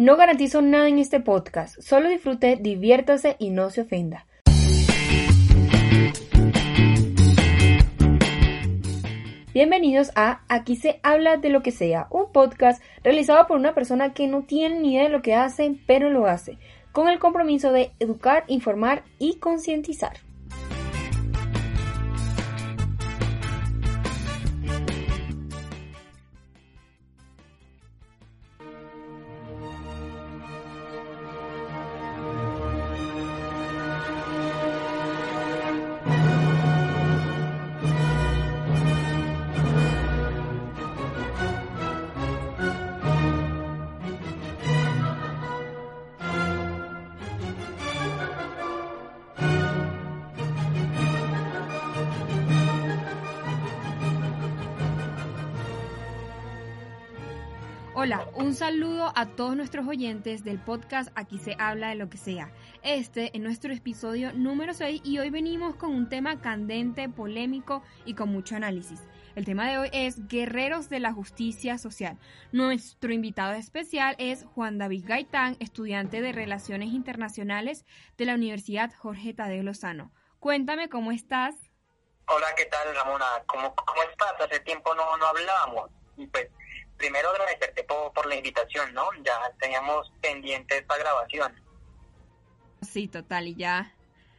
No garantizo nada en este podcast, solo disfrute, diviértase y no se ofenda. Bienvenidos a Aquí se habla de lo que sea, un podcast realizado por una persona que no tiene ni idea de lo que hace, pero lo hace, con el compromiso de educar, informar y concientizar. Hola, un saludo a todos nuestros oyentes del podcast Aquí se habla de lo que sea. Este es nuestro episodio número 6 y hoy venimos con un tema candente, polémico y con mucho análisis. El tema de hoy es Guerreros de la Justicia Social. Nuestro invitado especial es Juan David Gaitán, estudiante de Relaciones Internacionales de la Universidad Jorge Tadeo Lozano. Cuéntame cómo estás. Hola, ¿qué tal, Ramona? ¿Cómo, estás? Hace tiempo no, no hablábamos. Pues primero agradecerte por, por la invitación, ¿no? Ya teníamos pendiente esta grabación. Sí, total, y ya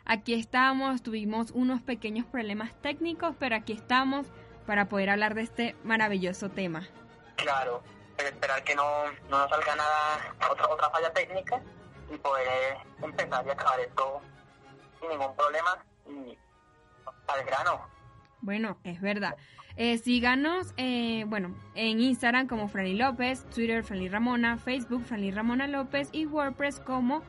aquí estamos, tuvimos unos pequeños problemas técnicos, pero aquí estamos para poder hablar de este maravilloso tema. Claro, pero esperar que no, no nos salga nada, otra, otra falla técnica y poder empezar y acabar esto sin ningún problema y al grano. Bueno, es verdad. Eh, síganos, eh, bueno, en Instagram como Franly López, Twitter Franly Ramona, Facebook Franly Ramona López y WordPress como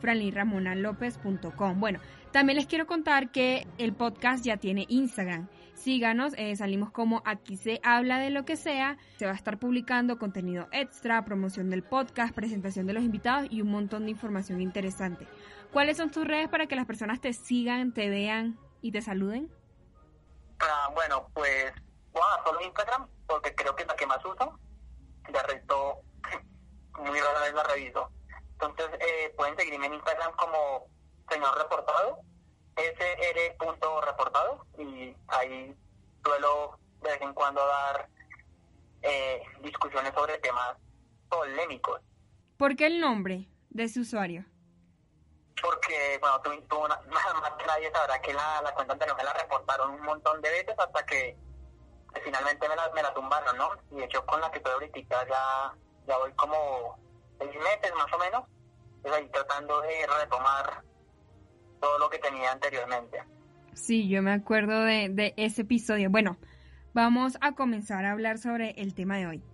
franlyramonalopez.com. Bueno, también les quiero contar que el podcast ya tiene Instagram. Síganos, eh, salimos como aquí se habla de lo que sea. Se va a estar publicando contenido extra, promoción del podcast, presentación de los invitados y un montón de información interesante. ¿Cuáles son tus redes para que las personas te sigan, te vean y te saluden? Ah, bueno, pues solo Instagram, porque creo que es la que más uso. De resto, muy rara vez la reviso. Entonces, eh, pueden seguirme en Instagram como señor reportado, sr.reportado, y ahí suelo de vez en cuando dar eh, discusiones sobre temas polémicos. ¿Por qué el nombre de ese usuario? Porque, bueno, tú, tú más, más, nadie sabrá que la, la cuenta anterior me la reportaron un montón de veces hasta que, finalmente me la, me la tumbaron, ¿no? Y de hecho con la que estoy ahorita ya, ya voy como seis meses más o menos, pues ahí tratando de retomar todo lo que tenía anteriormente. Sí, yo me acuerdo de, de ese episodio. Bueno, vamos a comenzar a hablar sobre el tema de hoy.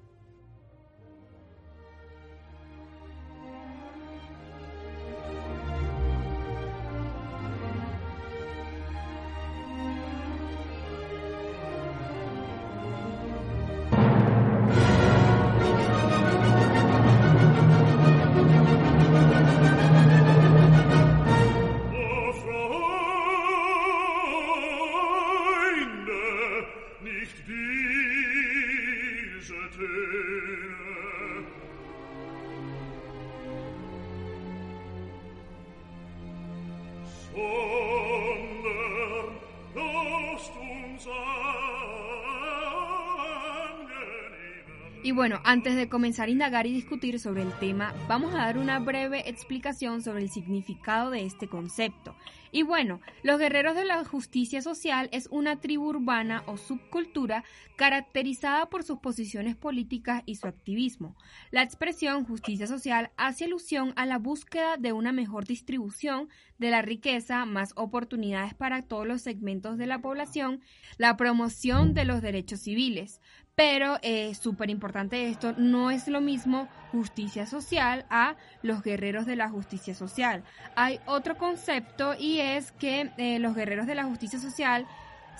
Y bueno, antes de comenzar a indagar y discutir sobre el tema, vamos a dar una breve explicación sobre el significado de este concepto. Y bueno, los guerreros de la justicia social es una tribu urbana o subcultura caracterizada por sus posiciones políticas y su activismo. La expresión justicia social hace alusión a la búsqueda de una mejor distribución de la riqueza, más oportunidades para todos los segmentos de la población, la promoción de los derechos civiles. Pero es eh, súper importante esto, no es lo mismo justicia social a los guerreros de la justicia social. Hay otro concepto y es que eh, los guerreros de la justicia social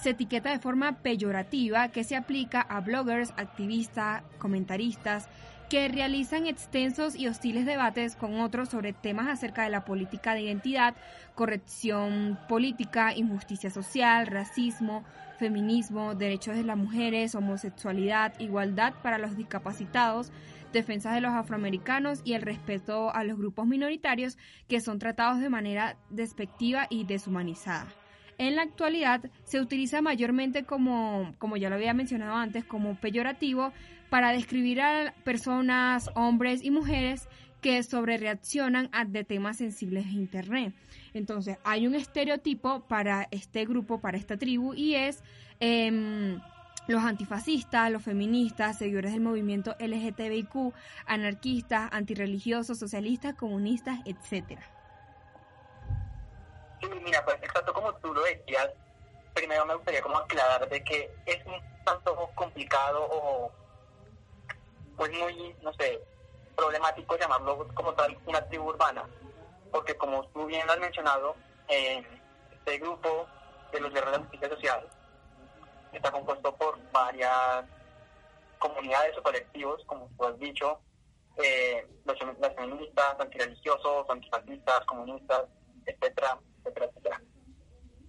se etiqueta de forma peyorativa que se aplica a bloggers, activistas, comentaristas, que realizan extensos y hostiles debates con otros sobre temas acerca de la política de identidad, corrección política, injusticia social, racismo, feminismo, derechos de las mujeres, homosexualidad, igualdad para los discapacitados, defensa de los afroamericanos y el respeto a los grupos minoritarios que son tratados de manera despectiva y deshumanizada. En la actualidad se utiliza mayormente como, como ya lo había mencionado antes, como peyorativo para describir a personas, hombres y mujeres que sobrereaccionan a de temas sensibles en Internet. Entonces, hay un estereotipo para este grupo, para esta tribu, y es em, los antifascistas, los feministas, seguidores del movimiento LGTBIQ, anarquistas, antirreligiosos, socialistas, comunistas, etcétera. Sí, mira, pues exacto como tú lo decías, primero me gustaría como aclarar de que es un tanto complicado o pues muy, no sé, problemático llamarlo como tal una tribu urbana, porque como tú bien lo has mencionado, este grupo de los guerreros de justicia social está compuesto por varias comunidades o colectivos, como tú has dicho, eh, los, feministas, antirreligiosos, antifascistas, comunistas, etcétera,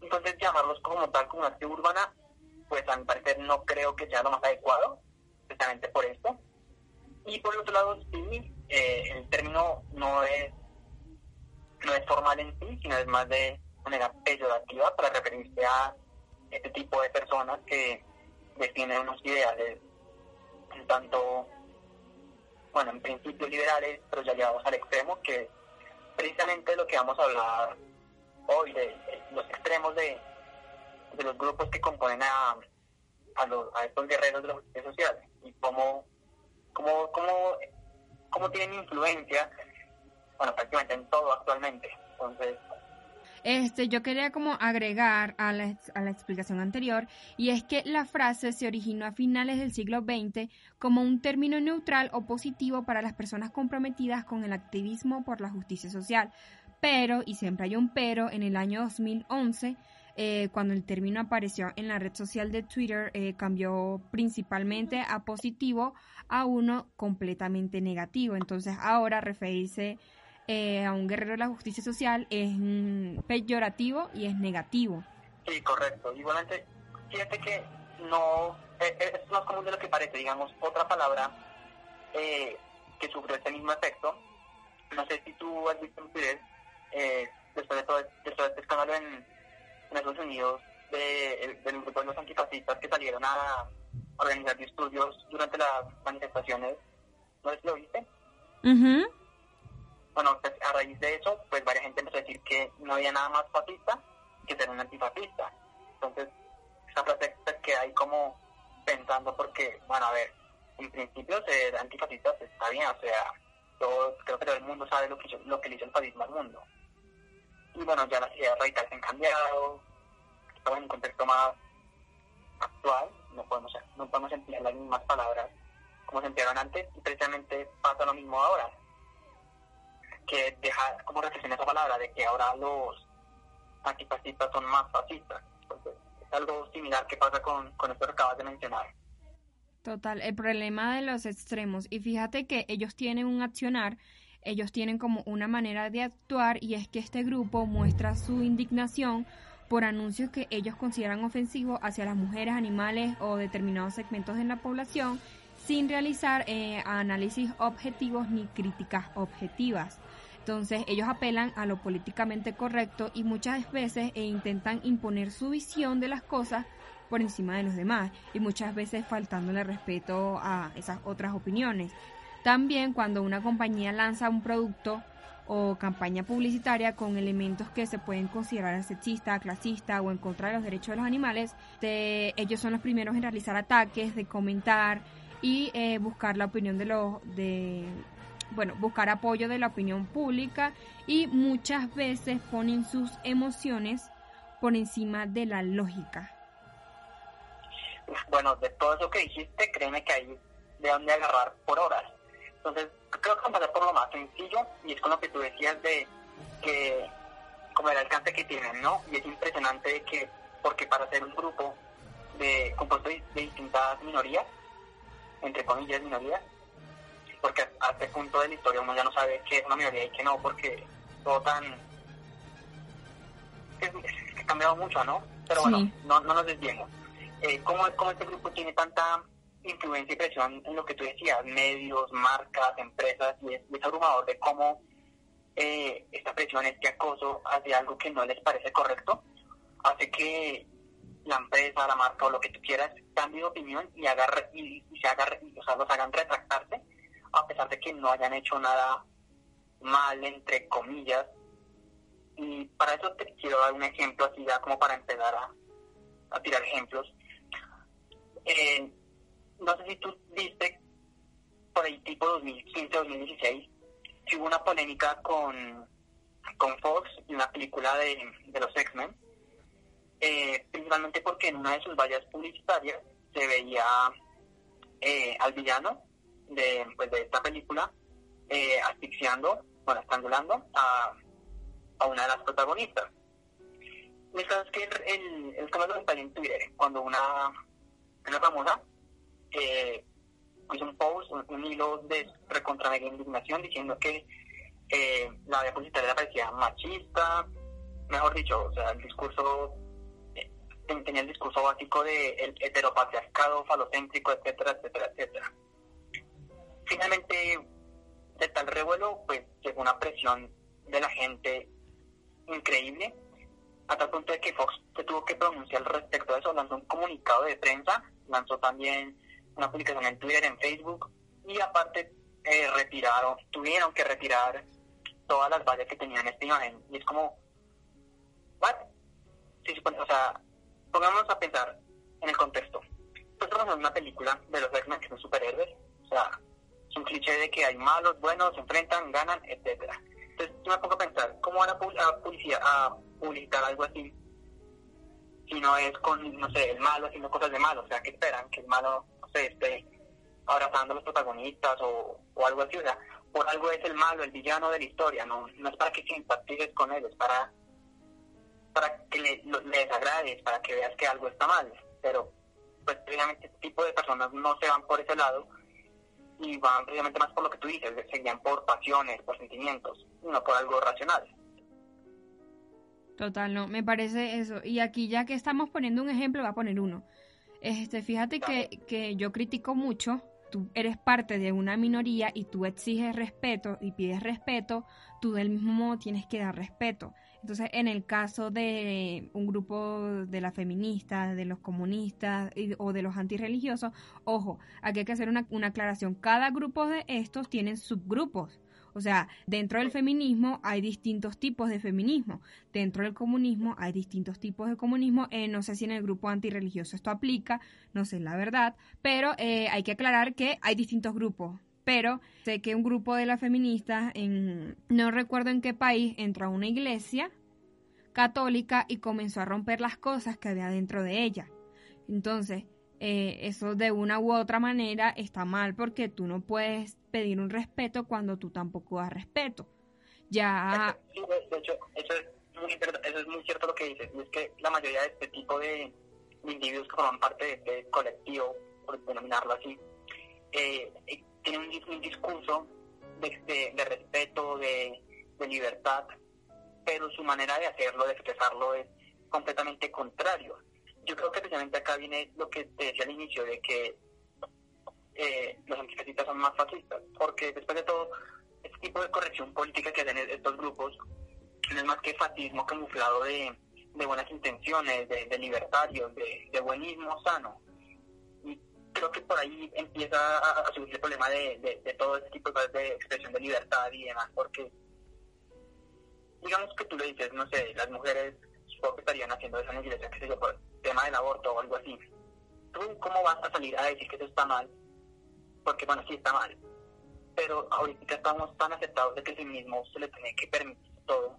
Entonces llamarlos como tal, como una urbana, pues a mi parecer no creo que sea lo más adecuado, precisamente por esto. Y por el otro lado, sí, eh, el término no es, no es formal en sí, sino es más de manera peyorativa para referirse a este tipo de personas que defienden unos ideales un tanto, bueno, en principio liberales, pero ya llevamos al extremo, que precisamente lo que vamos a hablar hoy, de, los extremos de, de, los grupos que componen a, a, los, a estos guerreros de la justicia social y cómo, cómo, cómo, cómo tienen influencia, bueno, prácticamente en todo actualmente. Entonces, este, yo quería como agregar a la, a la, explicación anterior, y es que la frase se originó a finales del siglo XX como un término neutral o positivo para las personas comprometidas con el activismo por la justicia social. Pero, y siempre hay un pero, en el año 2011, eh, cuando el término apareció en la red social de Twitter, eh, cambió principalmente a positivo a uno completamente negativo. Entonces ahora referirse eh, a un guerrero de la justicia social es peyorativo y es negativo. Sí, correcto. Igualmente, fíjate que no eh, eh, es más común de lo que parece. Digamos, otra palabra que sufrió este mismo efecto, no sé si tú has visto en Twitter, después, de todo, este escándalo en, Estados Unidos, de, del grupo de los antifascistas que salieron a organizar disturbios durante las manifestaciones, ¿no es lo viste? Uh bueno, pues, a raíz de eso, pues varias gente empezó a decir que no había nada más fascista que ser un antifascista. Entonces, esa frase pues, queda ahí como pensando porque, bueno, a ver, en principio ser antifascista pues, está bien, o sea, yo creo que todo el mundo sabe lo que, lo que le hizo el fascismo al mundo. Y bueno, ya las ideas radicales han cambiado, estamos en un contexto más actual, no podemos, no podemos emplear las mismas palabras como se emplearon antes, y precisamente pasa lo mismo ahora que deja como reflexión esa palabra de que ahora los antifascistas son más fascistas. es algo similar que pasa con, con esto que acabas de mencionar. Total, el problema de los extremos. Y fíjate que ellos tienen un accionar, ellos tienen como una manera de actuar y es que este grupo muestra su indignación por anuncios que ellos consideran ofensivos hacia las mujeres, animales o determinados segmentos de la población sin realizar eh, análisis objetivos ni críticas objetivas. Entonces ellos apelan a lo políticamente correcto y muchas veces e intentan imponer su visión de las cosas por encima de los demás y muchas veces faltándole respeto a esas otras opiniones. También cuando una compañía lanza un producto o campaña publicitaria con elementos que se pueden considerar sexista, clasista o en contra de los derechos de los animales, ellos son los primeros en realizar ataques, de comentar y eh, buscar la opinión de los de bueno, buscar apoyo de la opinión pública y muchas veces ponen sus emociones por encima de la lógica. Bueno, de todo eso que dijiste, créeme que hay de dónde agarrar por horas. Entonces, creo que vamos a por lo más sencillo y es con lo que tú decías de que, como el alcance que tienen, ¿no? Y es impresionante que, porque para ser un grupo de compuesto de, distintas minorías, entre comillas minorías, porque a este punto de la historia uno ya no sabe qué es una minoría y qué no, porque todo tan... Es, ha cambiado mucho, ¿no? Pero bueno, no, no nos desviemos. Eh, ¿cómo, ¿Cómo este grupo tiene tanta influencia y presión en lo que tú decías, medios, marcas, empresas, y es, abrumador de cómo eh, esta presión, este acoso hacia algo que no les parece correcto, hace que la empresa, la marca o lo que tú quieras cambie de opinión y, agarre, y, se haga, o sea, los hagan retractarse, a pesar de que no hayan hecho nada mal, entre comillas. Y para eso te quiero dar un ejemplo así ya como para empezar a, a tirar ejemplos. Eh, no sé si tú viste por ahí tipo 2015-2016 que hubo una polémica con, con Fox y una película de, los X-Men, eh, principalmente porque en una de sus vallas publicitarias se veía eh, al villano de, pues, de esta película eh, asfixiando, bueno, estrangulando a, a una de las protagonistas. Sabes que el, el, el en Twitter, cuando una, una famosa eh, hizo un post, un, hilo de recontra indignación diciendo que eh, la le parecía machista, mejor dicho, o sea, el discurso eh, tenía el discurso básico de el heteropatriarcado, falocéntrico, etcétera, etcétera, etcétera. Finalmente, de tal revuelo, pues llegó una presión de la gente increíble, a tal punto de que Fox se tuvo que pronunciar respecto a eso, lanzó un comunicado de prensa, lanzó también una publicación en Twitter, en Facebook, y aparte eh, retiraron, tuvieron que retirar todas las vallas que tenían esta imagen. Y es como, ¿what? o sea, pongámonos a pensar en el contexto. Nosotros vemos una película de los X-Men que son superhéroes, o sea, es un cliché de que hay malos, buenos, se enfrentan, ganan, etcétera. Entonces me pongo a pensar, ¿cómo van a, a, a publicar algo así si no es con, no sé, el malo haciendo cosas de malo? O sea, que esperan? Que el malo esté abrazando a los protagonistas o, algo así, o sea, por algo es el malo, el villano de la historia, no, no es para que simpatices con él, es para, para que le, desagrades, para que veas que algo está mal, pero pues precisamente este tipo de personas no se van por ese lado y van precisamente más por lo que tú dices, se guían por pasiones, por sentimientos, no por algo racional. Total, no, me parece eso. Y aquí ya que estamos poniendo un ejemplo, voy a poner uno. Este, fíjate que, que yo critico mucho tú eres parte de una minoría y tú exiges respeto y pides respeto, tú del mismo modo tienes que dar respeto. Entonces, en el caso de un grupo de las feministas, de los comunistas o de los antirreligiosos, ojo, aquí hay que hacer una, una aclaración. Cada grupo de estos tienen subgrupos. O sea, dentro del feminismo hay distintos tipos de feminismo. Dentro del comunismo hay distintos tipos de comunismo. Eh, no sé si en el grupo antirreligioso esto aplica, no sé la verdad, pero eh, hay que aclarar que hay distintos grupos. Pero sé que un grupo de las feministas, en, no recuerdo en qué país, entró a una iglesia católica y comenzó a romper las cosas que había dentro de ella. Entonces, eh, eso de una u otra manera está mal porque tú no puedes pedir un respeto cuando tú tampoco das respeto. Ya... de hecho, eso es, muy, eso es muy cierto lo que dices, y es que la mayoría de este tipo de, individuos que forman parte de este colectivo, por denominarlo así, eh, eh tienen un, discurso de, de, respeto, de, de libertad, pero su manera de hacerlo, de expresarlo es completamente contrario yo creo que precisamente acá viene lo que te decía al inicio, de que eh, los antifascistas son más fascistas, porque después de todo, este tipo de corrección política que hacen estos grupos no es más que fascismo camuflado de, buenas intenciones, de, de libertarios, de, de, buenismo sano. Y creo que por ahí empieza a, a surgir el problema de, de, todo este tipo de, expresión de libertad y demás, porque digamos que tú le dices, no sé, las mujeres que estarían haciendo eso en la iglesia, qué sé yo, por el tema del aborto o algo así. ¿Tú cómo vas a salir a decir que eso está mal? Porque bueno, sí está mal. Pero ahorita estamos tan aceptados de que sí mismo se le tiene que permitir todo,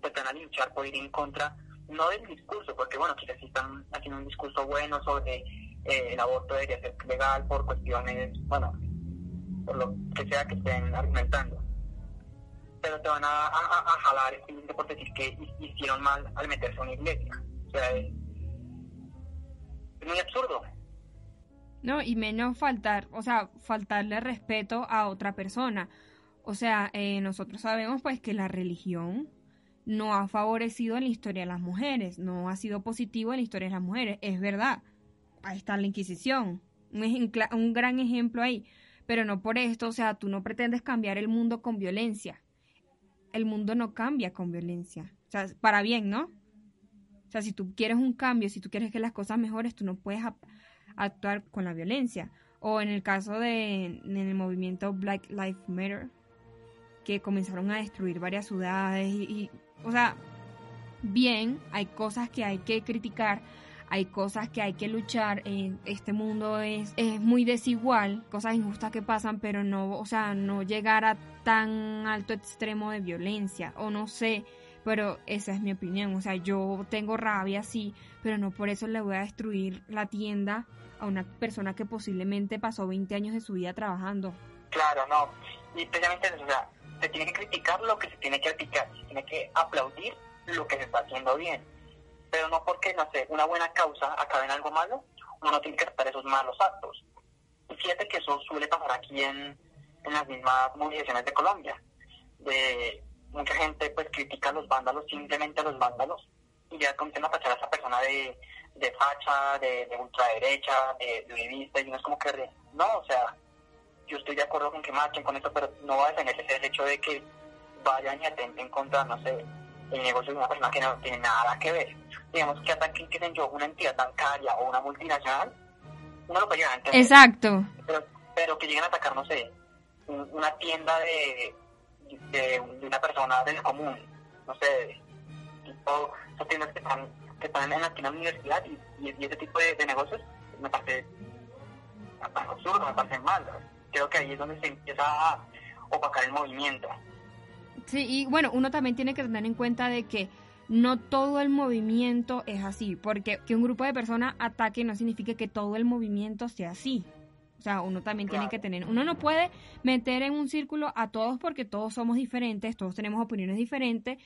pues van a luchar por ir en contra no del discurso, porque bueno, quizás sí están haciendo un discurso bueno sobre eh, el aborto debería ser legal por cuestiones, bueno, por lo que sea que estén argumentando. Pero te van a, jalar por decir que hicieron mal al meterse a una iglesia. O sea, es, muy absurdo. No, y menos faltar, o sea, faltarle respeto a otra persona. O sea, eh, nosotros sabemos pues que la religión no ha favorecido en la historia de las mujeres, no ha sido positivo en la historia de las mujeres, es verdad. Ahí está la Inquisición, un, un gran ejemplo ahí, pero no por esto, o sea, tú no pretendes cambiar el mundo con violencia. El mundo no cambia con violencia, o sea, para bien, ¿no? O sea, si tú quieres un cambio, si tú quieres que las cosas mejores, tú no puedes actuar con la violencia. O en el caso de en el movimiento Black Lives Matter, que comenzaron a destruir varias ciudades y o sea, bien, hay cosas que hay que criticar, hay cosas que hay que luchar, este mundo es, es muy desigual, cosas injustas que pasan, pero no, o sea, no llegar a tan alto extremo de violencia, o no sé, pero esa es mi opinión, o sea, yo tengo rabia, sí, pero no por eso le voy a destruir la tienda a una persona que posiblemente pasó 20 años de su vida trabajando. Claro, no, y precisamente, o sea, se tiene que criticar lo que se tiene que criticar, se tiene que aplaudir lo que se está haciendo bien. Pero no porque, no sé, una buena causa acabe en algo malo, uno no tiene que tratar esos malos actos. Y fíjate que eso suele pasar aquí en, en las mismas movilizaciones de Colombia. De mucha gente pues critica a los vándalos, simplemente a los vándalos, y ya comienzan a tachar a esa persona de, de facha, de, de ultraderecha, de, de y no es como que, no, o sea, yo estoy de acuerdo con que marchen con esto, pero no va a tener el hecho de que vayan y atenten contra, no sé, el negocio de una persona que no tiene nada que ver. Digamos que ataquen, que yo, una entidad bancaria o una multinacional, uno lo puede llegar a entender. Exacto. Pero, que lleguen a atacar, no sé, una tienda de, de, una persona del común, no sé, tipo, esas tiendas que están, que están en la, en universidad y, y, ese tipo de, negocios, me parece, absurdo, me parece mal creo que ahí es donde se empieza a opacar el movimiento. Sí, y bueno, uno también tiene que tener en cuenta de que no todo el movimiento es así, porque que un grupo de personas ataque no significa que todo el movimiento sea así. O sea, uno también tiene que tener, uno no puede meter en un círculo a todos porque todos somos diferentes, todos tenemos opiniones diferentes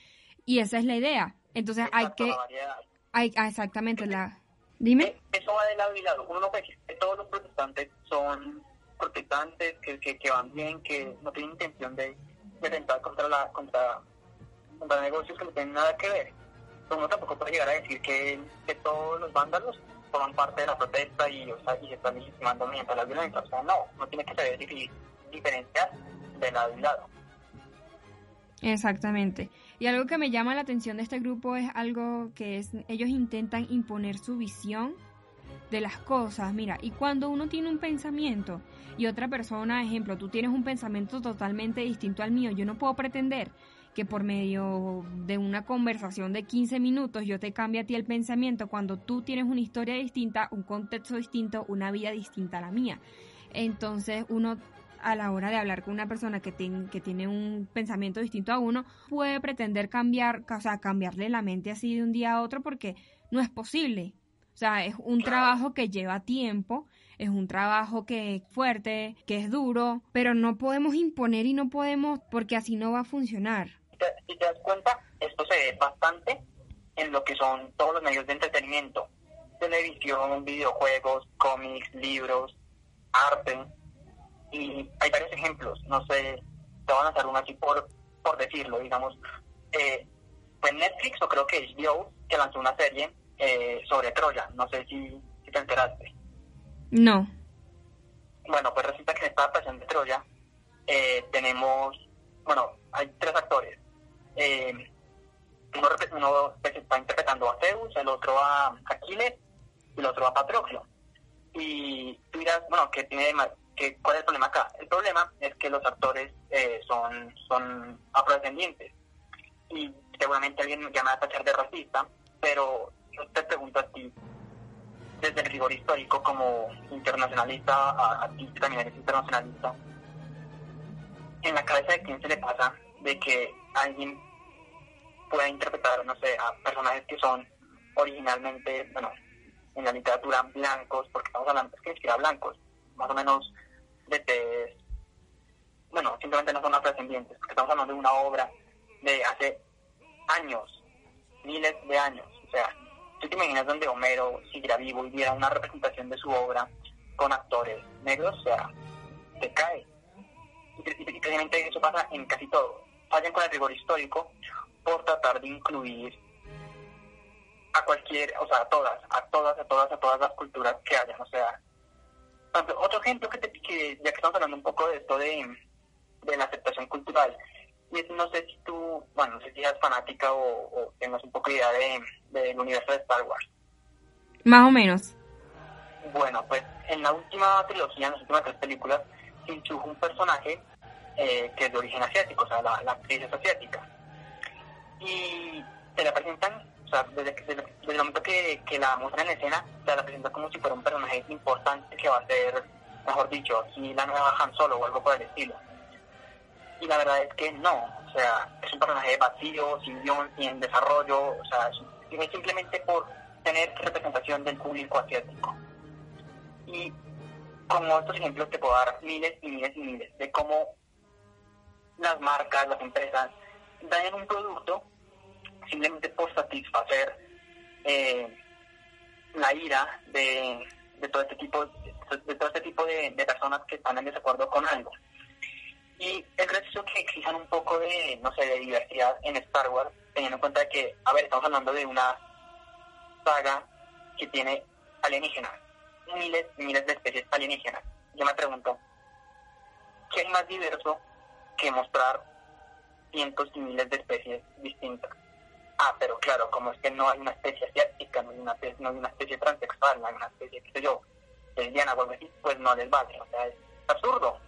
y esa es la idea. Entonces hay que, hay, ah, exactamente la, dime. Eh, eso va de lado y lado. Uno no puede decir que todos los protestantes son protestantes, que, que, van bien, que no tienen intención de, de contra, la, contra, contra negocios que no tienen nada que ver. Pero uno tampoco puede llegar a decir que, que todos los vándalos forman parte de la protesta y, o sea, y se están legitimando mediante la violencia. O sea, no, no tiene que saber diferenciar de lado y lado. Exactamente. Y algo que me llama la atención de este grupo es algo que es, ellos intentan imponer su visión de las cosas. Mira, y cuando uno tiene un pensamiento y otra persona, ejemplo, tú tienes un pensamiento totalmente distinto al mío, yo no puedo pretender que por medio de una conversación de 15 minutos yo te cambie a ti el pensamiento cuando tú tienes una historia distinta, un contexto distinto, una vida distinta a la mía. Entonces uno a la hora de hablar con una persona que, que tiene un pensamiento distinto a uno, puede pretender cambiar, o sea, cambiarle la mente así de un día a otro porque no es posible. O sea, es un trabajo que lleva tiempo, es un trabajo que es fuerte, que es duro, pero no podemos imponer y no podemos porque así no va a funcionar. Si te das cuenta, esto se ve bastante en lo que son todos los medios de entretenimiento, televisión, videojuegos, cómics, libros, arte, y hay varios ejemplos, no sé, te van a hacer uno así por, por decirlo, digamos, eh, pues Netflix o creo que HBO que lanzó una serie eh, sobre Troya. No sé si, te enteraste. No. Bueno, pues resulta que en esta adaptación de Troya eh, tenemos, bueno, hay tres actores. Eh, uno, uno pues, está interpretando a Zeus, el otro a Aquiles y el otro a Patroclo. Y tú dirás, bueno, ¿qué tiene que, ¿cuál es el problema acá? El problema es que los actores eh, son, son afrodescendientes. Y seguramente alguien me llama a tachar de racista, pero yo te pregunto a ti, desde el rigor histórico como internacionalista, a, ti también eres internacionalista, en la cabeza de quién se le pasa de que alguien pueda interpretar, no sé, a personajes que son originalmente, bueno, en la literatura blancos, porque estamos hablando, es que ni blancos, más o menos de bueno, simplemente no son afrodescendientes, porque estamos hablando de una obra de hace años, miles de años, o sea, ¿tú te imaginas donde Homero siguiera vivo y viera una representación de su obra con actores negros? O sea, se cae. Y, y, precisamente eso pasa en casi todo. Fallan con el rigor histórico por tratar de incluir a cualquier, o sea, a todas, a todas, a todas, a todas las culturas que hayan. O sea, otro ejemplo que, te, que ya que estamos hablando un poco de esto de la aceptación cultural, y es, no sé si tú, bueno, no sé si eres fanática o, o tengas un poco de idea de, del universo de Star Wars. Más o menos. Bueno, pues en la última trilogía, en las últimas tres películas, se introdujo un personaje eh, que es de origen asiático, o sea, la, la actriz es asiática. Y se la presentan, o sea, desde, desde, desde el momento que, que, la muestran en escena, se la presentan como si fuera un personaje importante que va a ser, mejor dicho, aquí la nueva Han Solo o algo por el estilo. Y la verdad es que no, o sea, es un personaje vacío, sin guion, sin desarrollo, o sea, es simplemente por tener representación del público asiático. Y como estos ejemplos te puedo dar miles y miles y miles de cómo las marcas, las empresas dañan un producto simplemente por satisfacer eh, la ira de, de, todo este tipo de todo este tipo de, de, personas que están en desacuerdo con algo. Y es gracioso que existan un poco de, no sé, de diversidad en Star Wars, teniendo en cuenta que, a ver, estamos hablando de una saga que tiene alienígenas, miles y miles de especies alienígenas. Yo me pregunto, ¿qué es más diverso que mostrar cientos y miles de especies distintas? Ah, pero claro, como es que no hay una especie asiática, no hay una, no hay una especie transexual, no hay una especie, qué sé yo, lesbiana o algo pues no les vale, o sea, es absurdo.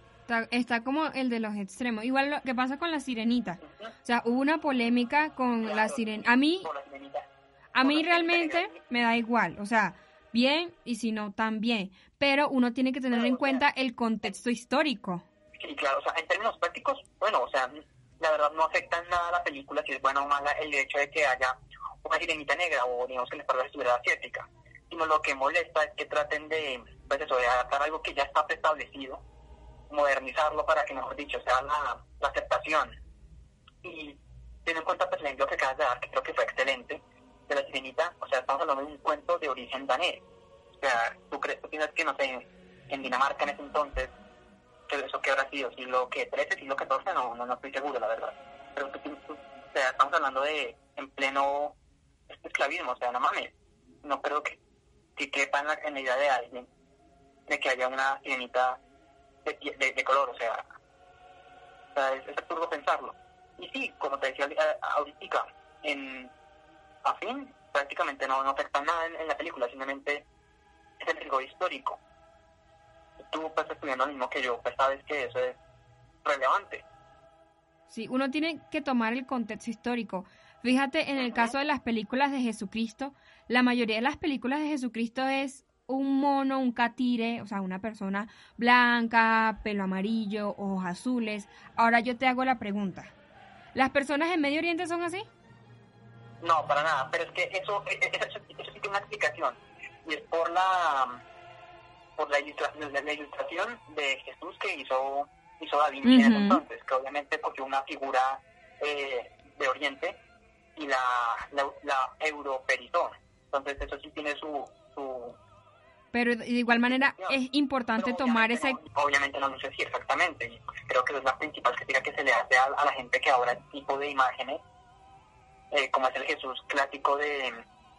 Está, como el de los extremos. Igual lo que pasa con la sirenita. O sea, hubo una polémica con la sirenita. A mí, a mí realmente me da igual. O sea, bien y si no, también. Pero uno tiene que tener en cuenta el contexto histórico. Sí, claro. O sea, en términos prácticos, bueno, o sea, la verdad no afecta en nada a la película si es buena o mala el hecho de que haya una sirenita negra o digamos que les parezca estuviera asiática. Sino lo que molesta es que traten de, pues eso, de adaptar algo que ya está preestablecido modernizarlo para que, mejor dicho, sea la, aceptación. Y teniendo en cuenta pues, el ejemplo que acabas de dar, que creo que fue excelente, de la sirenita, o sea, estamos hablando de un cuento de origen danés. O sea, ¿tú, crees, tú piensas que, no sé, en Dinamarca en ese entonces, que eso que habrá sido, siglo que 13, siglo 14, no, no, no estoy seguro, la verdad. Pero tú, o sea, estamos hablando de en pleno esclavismo, o sea, no mames, no creo que, que quepa en la, en la idea de alguien de que haya una sirenita de, de, de, color, o sea, o sea es, es, absurdo pensarlo. Y sí, como te decía ahorita, en a fin prácticamente no, no afecta nada en, en, la película, simplemente es el rigor histórico. Tú estás estudiando lo mismo que yo, pues sabes que eso es relevante. Sí, uno tiene que tomar el contexto histórico. Fíjate, en el caso de las películas de Jesucristo, la mayoría de las películas de Jesucristo es un mono, un catire, o sea, una persona blanca, pelo amarillo, ojos azules. Ahora yo te hago la pregunta. ¿Las personas en Medio Oriente son así? No, para nada, pero es que eso, eso, eso, sí tiene una explicación. Y es por la por la, ilustra, la, la ilustración de Jesús que hizo, hizo Da Vinci uh -huh. en ese entonces, que obviamente cogió una figura eh, de Oriente y la, la, la europerizó. Entonces eso sí tiene su, su pero de igual manera es importante tomar ese... No, obviamente no lo sé si exactamente, creo que es la principal crítica que se le hace a, a, la gente que ahora el tipo de imágenes, eh, como es el Jesús clásico de,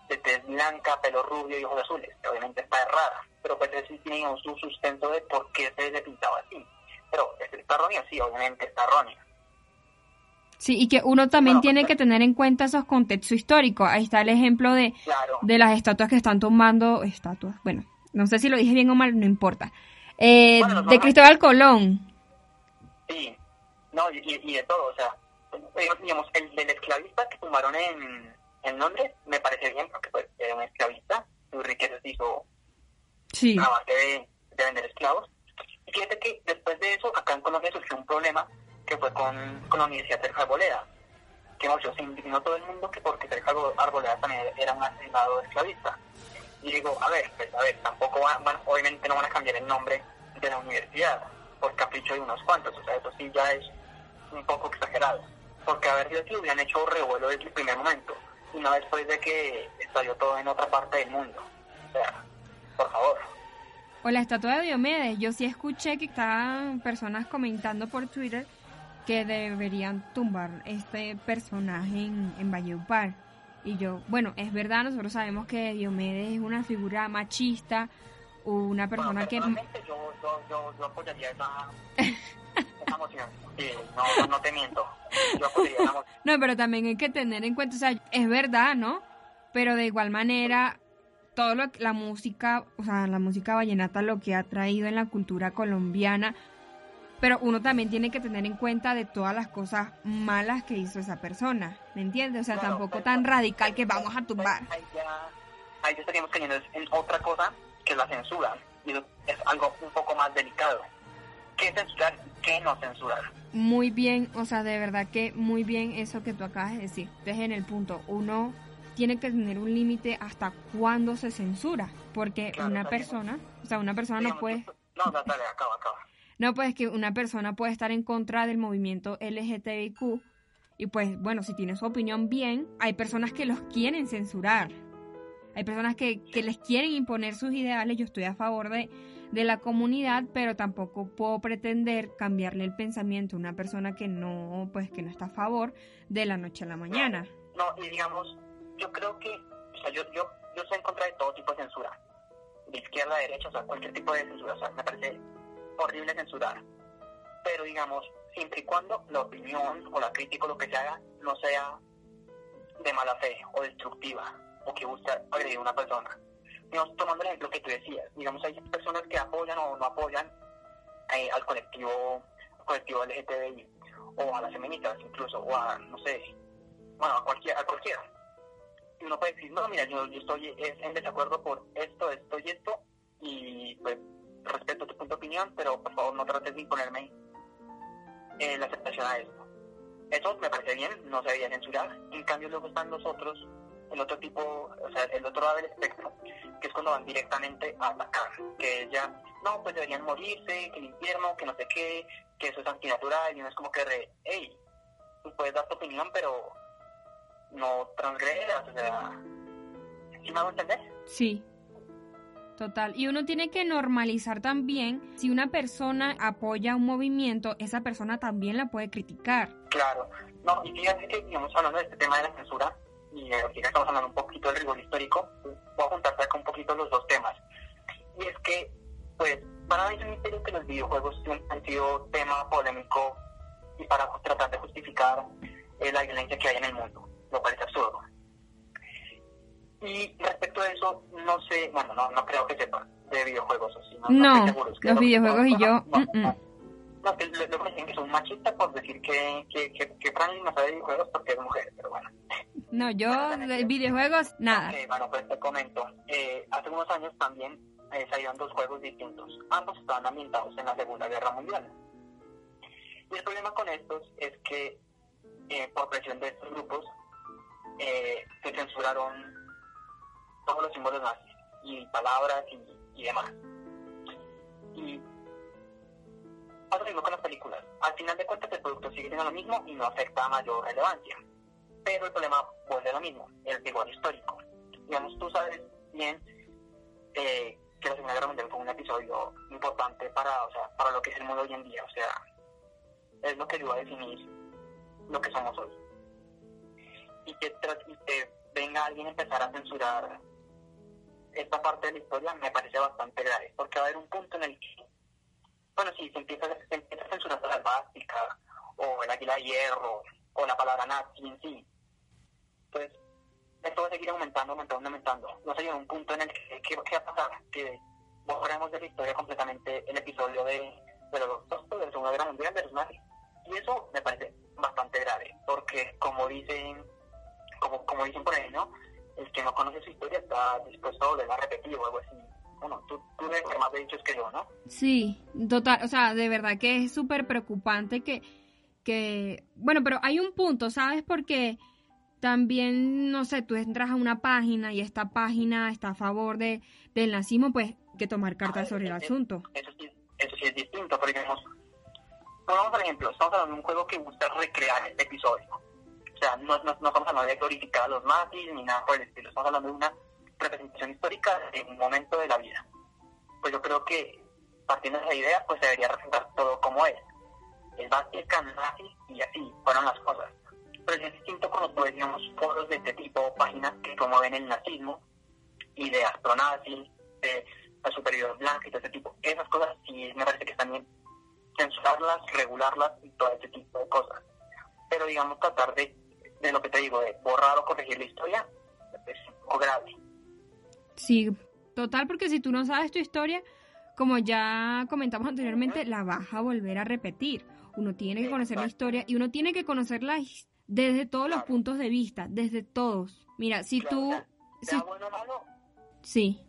de tez blanca, pelo rubio y ojos azules, que obviamente está errada, pero pues sí tiene su sustento de por qué se le pintaba así. Pero ¿está erróneo? Sí, obviamente está erróneo. Sí, y que uno también tiene que tener en cuenta esos contextos históricos. Ahí está el ejemplo de, de las estatuas que están tomando, estatuas, bueno, no sé si lo dije bien o mal, no importa. Eh, de Cristóbal Colón. Sí, no, y, y, de todo, o sea, digamos, el del esclavista que tumbaron en, en Londres me parece bien porque pues era un esclavista, su riqueza se hizo sí. a base de, de vender esclavos. Y fíjate que después de eso, acá en Colombia surgió un problema que fue con, con la Universidad Sergio Arboleda, que mucho se indignó todo el mundo que porque Sergio Arboleda también era un asesinado esclavista. Y digo, a ver, pues, a ver, tampoco van, obviamente no van a cambiar el nombre de la universidad por capricho de unos cuantos, o sea, eso sí ya es un poco exagerado. Porque a ver si hubieran hecho revuelo desde el primer momento, y no después de que estalló todo en otra parte del mundo. O sea, por favor. O la estatua de Diomedes, yo sí escuché que estaban personas comentando por Twitter que deberían tumbar este personaje en, en Valledupar. Y yo, bueno, es verdad, nosotros sabemos que Diomedes es una figura machista, una persona que... Yo, yo, yo, yo, apoyaría esa, esa moción. Sí, no, no te miento. Yo apoyaría esa moción. No, pero también hay que tener en cuenta, o sea, es verdad, ¿no? Pero de igual manera, todo lo la música, o sea, la música vallenata lo que ha traído en la cultura colombiana pero uno también tiene que tener en cuenta de todas las cosas malas que hizo esa persona, ¿me entiendes? O sea, tampoco tan radical que vamos a tumbar. Ahí ya, ahí ya estaríamos cayendo en otra cosa que es la censura, y es algo un poco más delicado. ¿Qué censurar qué no censurar? Muy bien, o sea, de verdad que muy bien eso que tú acabas de decir. Entonces, en el punto, uno tiene que tener un límite hasta cuándo se censura, porque una persona, o sea, una persona no puede... No, dale, acaba, acaba. No, pues que una persona puede estar en contra del movimiento LGTBIQ y pues bueno, si tiene su opinión bien, hay personas que los quieren censurar. Hay personas que, que les quieren imponer sus ideales. Yo estoy a favor de, de la comunidad, pero tampoco puedo pretender cambiarle el pensamiento a una persona que no, pues que no está a favor de la noche a la mañana. No, y digamos, yo creo que, o sea, yo, yo, yo estoy en contra de todo tipo de censura, de izquierda a derecha, o sea, cualquier tipo de censura, o sea, me parece horrible censurar. Pero digamos, siempre y cuando la opinión o la crítica o lo que se haga no sea de mala fe o destructiva o que busque agredir a una persona. Digamos, tomando el ejemplo que tú decías, digamos, hay personas que apoyan o no apoyan eh, al colectivo al colectivo LGTBI o a las feministas incluso, o a, no sé, bueno, a cualquiera, a cualquiera. Y uno puede decir, no, mira, yo, yo estoy en desacuerdo por esto, esto y esto, y pues respeto tu punto de opinión, pero por favor no trates de imponerme eh, la aceptación a esto. Eso me parece bien, no se debería censurar. En cambio, luego están los otros, el otro tipo, o sea, el otro lado del espectro, que es cuando van directamente a atacar. Que ya, no, pues deberían morirse, que el infierno, que no sé qué, que eso es antinatural, y uno es como que, re, hey, tú puedes dar tu opinión, pero no transgredas, o sea, ¿sí me hago entender? Sí. Total. Y uno tiene que normalizar también, si una persona apoya un movimiento, esa persona también la puede criticar. Claro. No, y fíjate que, digamos, hablando de este tema de la censura, y ahorita estamos hablando un poquito del rigor histórico, voy a juntar acá un poquito los dos temas. Y es que, pues, para mí es un misterio que los videojuegos han sido tema polémico y para tratar de justificar eh, la violencia que hay en el mundo, lo cual absurdo. Y respecto a eso, no sé, bueno, no, no creo que sepa de videojuegos así. No, no, los videojuegos y yo... No, no, no, que luego dicen que son machistas por decir que, que, que, que Franklin no sabe de videojuegos porque es mujer, pero bueno. No, yo de videojuegos, nada. Okay, bueno, pues te comento. Eh, hace unos años también eh, salieron dos juegos distintos. Ambos estaban ambientados en la Segunda Guerra Mundial. Y el problema con estos es que, eh, por presión de estos grupos, eh, se censuraron todos los símbolos nazis y palabras y, demás. Y pasa lo mismo con las películas. Al final de cuentas el producto sigue siendo lo mismo y no afecta a mayor relevancia. Pero el problema vuelve a lo mismo, el rigor histórico. Digamos, tú sabes bien eh, que la Segunda Guerra Mundial fue un episodio importante para, o sea, para lo que es el mundo hoy en día. O sea, es lo que ayuda a definir lo que somos hoy. Y que, y que alguien a empezar a censurar esta parte de la historia me parece bastante grave, porque va a haber un punto en el que, bueno, si se empieza, a censurar la básica, o el águila de hierro, o la palabra nazi en sí. Entonces, esto va a seguir aumentando, aumentando, aumentando. No se llega a un punto en el que, ¿qué, va a pasar? Que borremos de la historia completamente el episodio de, de los de la Segunda Guerra Mundial de los nazis. Y eso me parece bastante grave, porque como dicen, como, como dicen por ahí, ¿no? El que no conoce su historia está dispuesto a volver a repetir o algo así. Bueno, tú, tú debes ser más de dichos que yo, ¿no? Sí, total, o sea, de verdad que es súper preocupante que, que, bueno, pero hay un punto, ¿sabes? Porque también, no sé, tú entras a una página y esta página está a favor de, del nazismo, pues que tomar cartas sobre el asunto. Eso sí, eso sí es distinto, porque digamos, pongamos por ejemplo, estamos hablando de un juego que gusta recrear este episodio. Sea, no, no, no estamos hablando de glorificar a los nazis ni nada por el estilo, estamos hablando de una representación histórica de un momento de la vida. Pues yo creo que partiendo de esa idea, pues se debería representar todo como es. El Vatican nazi y así fueron las cosas pero es distinto cuando tú digamos, foros de este tipo, páginas que promueven el nazismo, ideas pronazis, de la superioridad blanca y todo ese tipo. Esas cosas sí me parece que están bien censurarlas, regularlas y todo ese tipo de cosas. Pero, digamos, tratar de, de lo que te digo, de borrar o corregir la historia, es un poco grave. Sí, total, porque si tú no sabes tu historia, como ya comentamos anteriormente, la vas a volver a repetir. Uno tiene que conocer la historia y uno tiene que conocer la historia desde todos los puntos de vista, desde todos. Mira, si tú... si... bueno o malo, sí.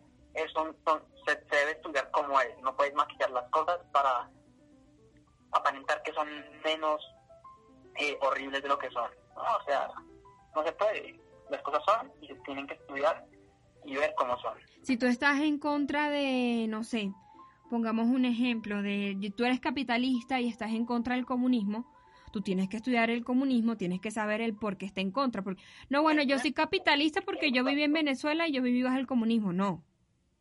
Son, son, se, debe estudiar como es. No puedes maquillar las cosas para aparentar que son menos eh, horribles de lo que son. No, o sea, no se puede. Las cosas son y se tienen que estudiar y ver cómo son. Si tú estás en contra de, no sé, pongamos un ejemplo de, tú eres capitalista y estás en contra del comunismo, tú tienes que estudiar el comunismo, tienes que saber el por qué está en contra. Porque, no, bueno, yo soy capitalista porque yo viví en Venezuela y yo viví bajo el comunismo, no.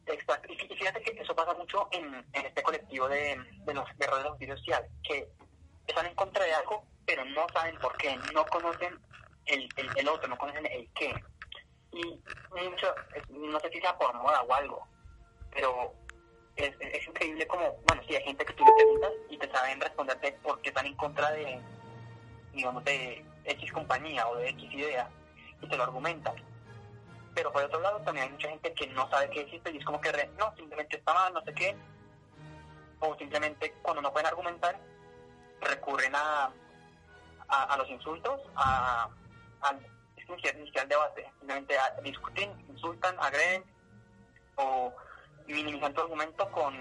Exacto, y fíjate que eso pasa mucho en, este colectivo de, los guerreros de justicia social, que están en contra de algo, pero no saben por qué, no conocen el, el, otro, no conocen el qué. Y mucho, no sé si sea por moda o algo, pero es, es, increíble como, bueno, si hay gente que tú le preguntas y te saben responderte por qué están en contra de, digamos, de X compañía o de X idea y te lo argumentan. Pero por otro lado también hay mucha gente que no sabe qué existe y es como que no, simplemente está mal, no sé qué. O simplemente cuando no pueden argumentar recurren a, a, los insultos, a, a es que al debate, simplemente a, discutir, insultan, agreden o minimizan tu argumento con,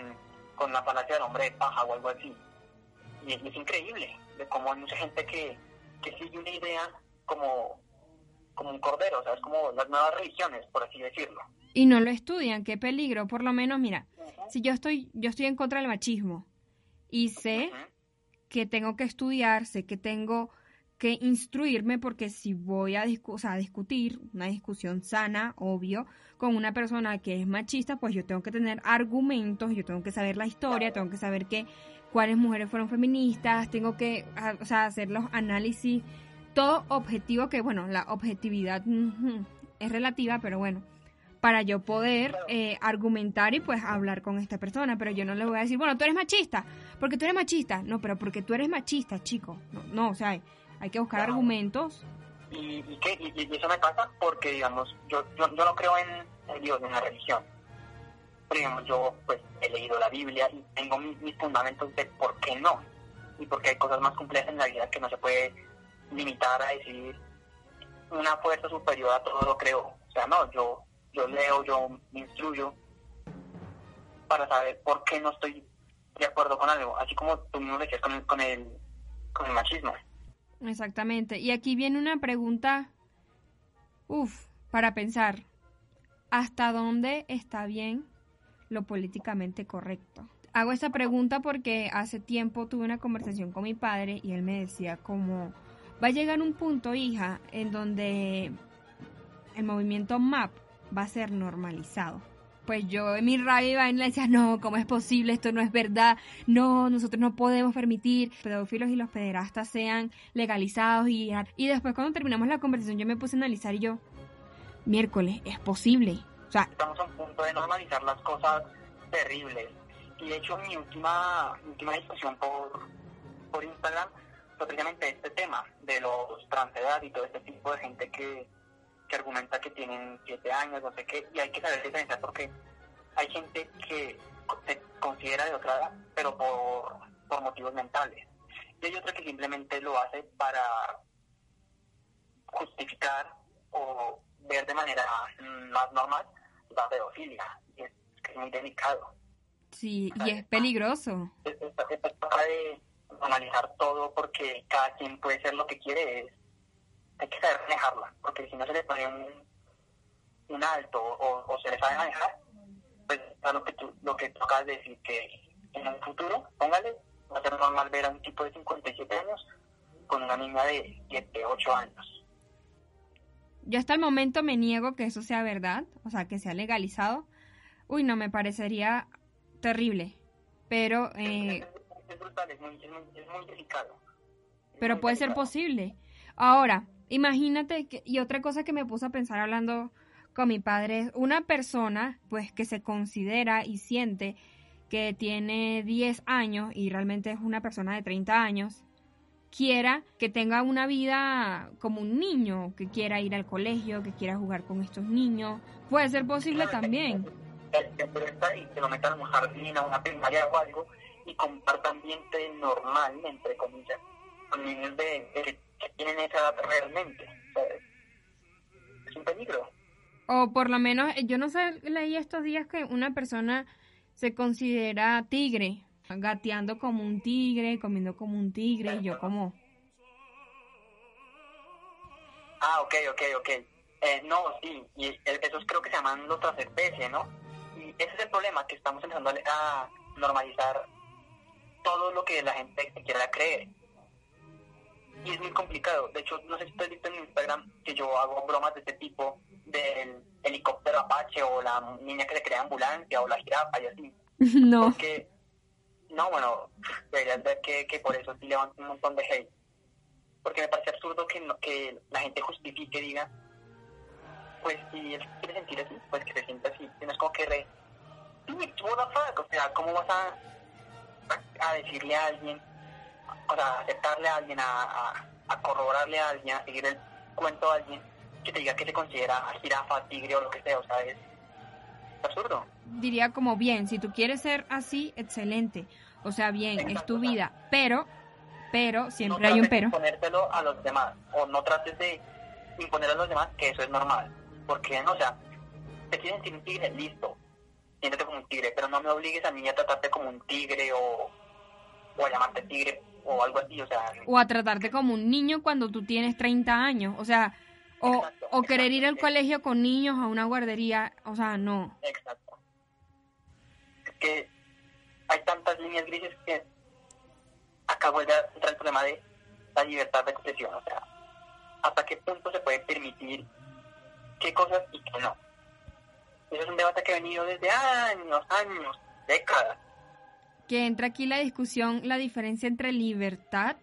con la falacia del hombre de paja o algo así. Y es, increíble de cómo hay mucha gente que, que sigue una idea como, como un cordero, o sea, es como las nuevas religiones, por así decirlo. Y no lo estudian, qué peligro. Por lo menos, mira, si yo estoy, yo estoy en contra del machismo y sé que tengo que estudiar, sé que tengo que instruirme porque si voy a, a discutir una discusión sana, obvio, con una persona que es machista, pues yo tengo que tener argumentos, yo tengo que saber la historia, tengo que saber que cuáles mujeres fueron feministas, tengo que o sea, hacer los análisis, todo objetivo que, bueno, la objetividad es relativa, pero bueno, para yo poder eh, argumentar y pues hablar con esta persona, pero yo no le voy a decir, bueno, tú eres machista, porque tú eres machista, no, pero porque tú eres machista, chico, no, no o sea, hay que buscar argumentos. ¿Y, y, qué? Y, eso me pasa porque, digamos, yo, yo, no creo en Dios, en una religión. Pero, digamos, yo pues he leído la Biblia y tengo mis, fundamentos de por qué no. Y porque hay cosas más complejas en la vida que no se puede limitar a decir una fuerza superior a todo lo creo. O sea, no, yo, yo leo, yo me instruyo para saber por qué no estoy de acuerdo con algo. Así como tú mismo decías con el, con el, con el machismo. Exactamente. Y aquí viene una pregunta, uff, para pensar. ¿Hasta dónde está bien lo políticamente correcto? Hago esta pregunta porque hace tiempo tuve una conversación con mi padre y él me decía como va a llegar un punto, hija, en donde el movimiento MAP va a ser normalizado pues yo en mi rabia le decía, no, ¿cómo es posible? Esto no es verdad. No, nosotros no podemos permitir que los pedófilos y los pederastas sean legalizados. Y, y después cuando terminamos la conversación yo me puse a analizar y yo, miércoles, es posible. O sea, Estamos a un punto de normalizar las cosas terribles. Y de hecho mi última, última discusión por, por Instagram precisamente este tema de los transedad y todo este tipo de gente que, que argumenta que tienen siete años, no sé qué, y hay que saber diferenciar porque hay gente que se considera de otra edad, pero por, por motivos mentales. Y hay otra que simplemente lo hace para justificar o ver de manera más normal la pedofilia. Y es, es muy delicado. Sí, y es peligroso. Es, es, de analizar todo porque cada quien puede ser lo que quiere. Es, hay que saber manejarla, porque si no se le pone un, un alto o, o, se le sabe manejar, pues a lo que tú, lo que tú acabas de decir, que en un futuro, póngale, va a ser normal ver a un tipo de 57 años con una niña de 7, 8 años. Yo hasta el momento me niego que eso sea verdad, o sea, que sea legalizado. Uy, no, me parecería terrible. Pero... Eh, es, brutal, es muy, es muy, es muy delicado. pero puede delicado. ser posible. Ahora, imagínate, que, y otra cosa que me puse a pensar hablando con mi padre es una persona, pues, que se considera y siente que tiene 10 años y realmente es una persona de 30 años, quiera que tenga una vida como un niño, que quiera ir al colegio, que quiera jugar con estos niños. Puede ser posible también. que- lo metan un jardín, a una primaria o algo, y normal, entre comillas, con niños de, tienen esa edad realmente. O sea, es un peligro. O por lo menos, eh, yo no sé, leí estos días que una persona se considera tigre, gateando como un tigre, comiendo como un tigre, y yo como... Ah, ok, ok, ok. Eh, no, sí, y el- esos creo que se llaman otras especies, ¿no? Y ese es el problema, que estamos empezando a normalizar todo lo que la gente quiera creer. Y es muy complicado. De hecho, no sé si has visto en Instagram que yo hago bromas de este tipo, del helicóptero Apache o la niña que se crea ambulancia o la jirafa y así. no, Porque, no, bueno, deberías ver que, que por eso sí levanta un montón de hate. Porque me parece absurdo que, no- que la gente justifique y diga, pues si él quiere sentir así, pues que se sienta así. Y no es como que re... "Dude, what the fuck?". O sea, ¿cómo vas a, a, a decirle a alguien, o sea, aceptarle a alguien, a, a, a corroborarle a alguien, a seguir el cuento a alguien que te diga que se considera jirafa, tigre o lo que sea? O sea, es absurdo. diría como bien, si tú quieres ser así, excelente. O sea, bien, es tu vida, pero, pero, siempre no hay un trates de pero. imponérselo a los demás o no trates de imponer a los demás que eso es normal porque no o sea te quieren sentir un tigre listo siéntete como un tigre pero no me obligues a mí a tratarte como un tigre o, o a llamarte tigre o algo así o sea O a tratarte como un niño cuando tú tienes 30 años, o sea, o, Exacto, o querer ir al colegio con niños a una guardería, o sea, no. exacto es que hay tantas líneas grises que acá vuelve a entrar el problema de la libertad de expresión o sea hasta qué punto se puede permitir qué cosas y qué no. Eso es un debate que ha venido desde años, años, décadas. Que entra aquí la discusión, la diferencia entre libertad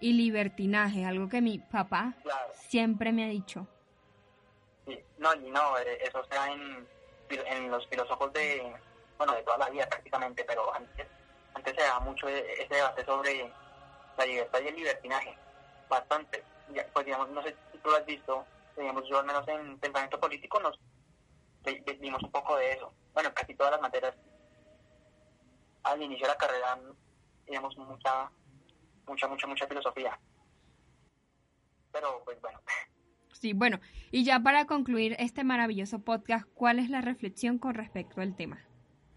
y libertinaje, algo que mi papá Claro, siempre me ha dicho. sí. No, no, eh, eso está en, en los filósofos de, bueno, de toda la vida prácticamente, pero antes, antes se daba mucho e- ese debate sobre la libertad y el libertinaje, bastante. Ya, pues digamos, no sé si tú lo has visto, digamos, yo al menos en pensamiento político nos vimos un poco de eso. Bueno, casi todas las materias al inicio de la carrera, digamos, mucha, mucha, mucha, mucha filosofía. Pero, pues bueno, Sí, bueno, y ya para concluir este maravilloso podcast, ¿cuál es la reflexión con respecto al tema?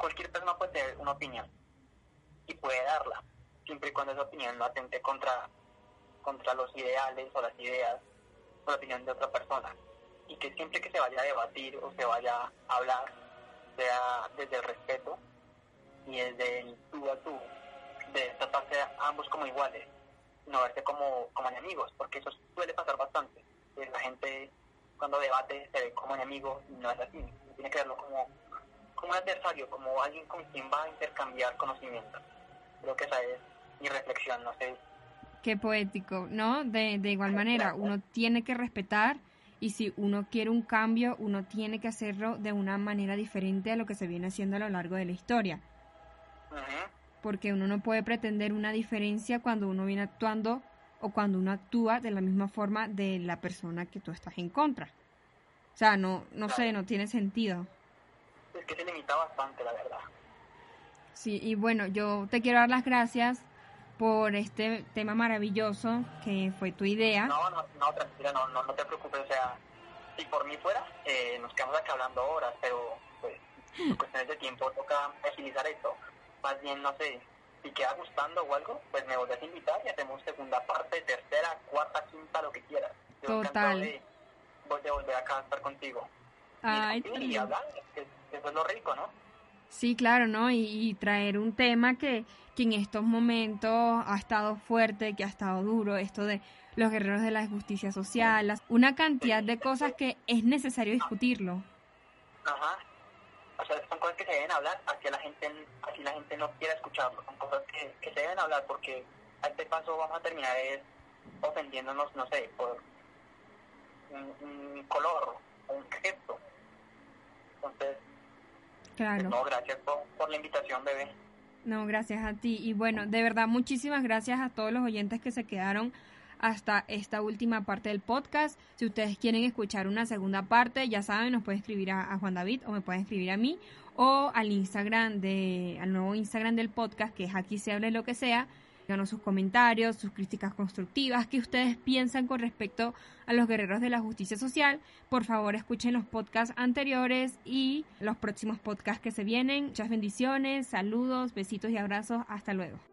cualquier persona puede tener una opinión y puede darla, siempre y cuando esa opinión no atente contra, contra los ideales o las ideas o la opinión de otra persona. Y que siempre que se vaya a debatir o se vaya a hablar, sea desde el respeto y el tú a tú, de tratarse a ambos como iguales, no verse como, como enemigos, porque eso suele pasar bastante. que La gente cuando debate se ve como enemigo y no es así, tiene que verlo como como un adversario, como alguien con quien va a intercambiar conocimiento. Creo que esa es mi reflexión, no sé. Qué poético, ¿no? De, de igual manera, uno tiene que respetar y si uno quiere un cambio, uno tiene que hacerlo de una manera diferente a lo que se viene haciendo a lo largo de la historia. Porque uno no puede pretender una diferencia cuando uno viene actuando o cuando uno actúa de la misma forma de la persona que tú estás en contra. O sea, no, no sé, no tiene sentido. Es que se limita bastante, la verdad. Sí, y bueno, yo te quiero dar las gracias por este tema maravilloso que fue tu idea. No, no, no, tranquila, no, no, te preocupes, o sea, si por mí fuera, eh, nos quedamos aquí hablando horas, pero pues, en cuestiones de tiempo toca agilizar esto. Más bien, no sé, si queda gustando o algo, pues me volvés a invitar y hacemos segunda parte, tercera, cuarta, quinta, lo que quieras. Total. De, de, volver acá a estar contigo. Ay, y, y hablar, que eso es lo rico, ¿no? Sí, claro, ¿no? Y, traer un tema que, que en estos momentos ha estado fuerte, que ha estado duro, esto de los guerreros de la justicia social, una cantidad de cosas que es necesario discutirlo. Ajá, o sea, son cosas que se deben hablar, así la gente, así la gente no quiere escucharlo, son cosas que, que se deben hablar porque a este paso vamos a terminar es ofendiéndonos, no sé, por un, color o un gesto. Entonces, claro. no, gracias por, por la invitación, bebé. No, gracias a ti. Y bueno, de verdad, muchísimas gracias a todos los oyentes que se quedaron hasta esta última parte del podcast. Si ustedes quieren escuchar una segunda parte, ya saben, nos pueden escribir a, Juan David o me pueden escribir a mí o al Instagram de, al nuevo Instagram del podcast que es aquí se hable lo que sea. Díganos sus comentarios, sus críticas constructivas, qué ustedes piensan con respecto a los guerreros de la justicia social. Por favor, escuchen los podcasts anteriores y los próximos podcasts que se vienen. Muchas bendiciones, saludos, besitos y abrazos. Hasta luego.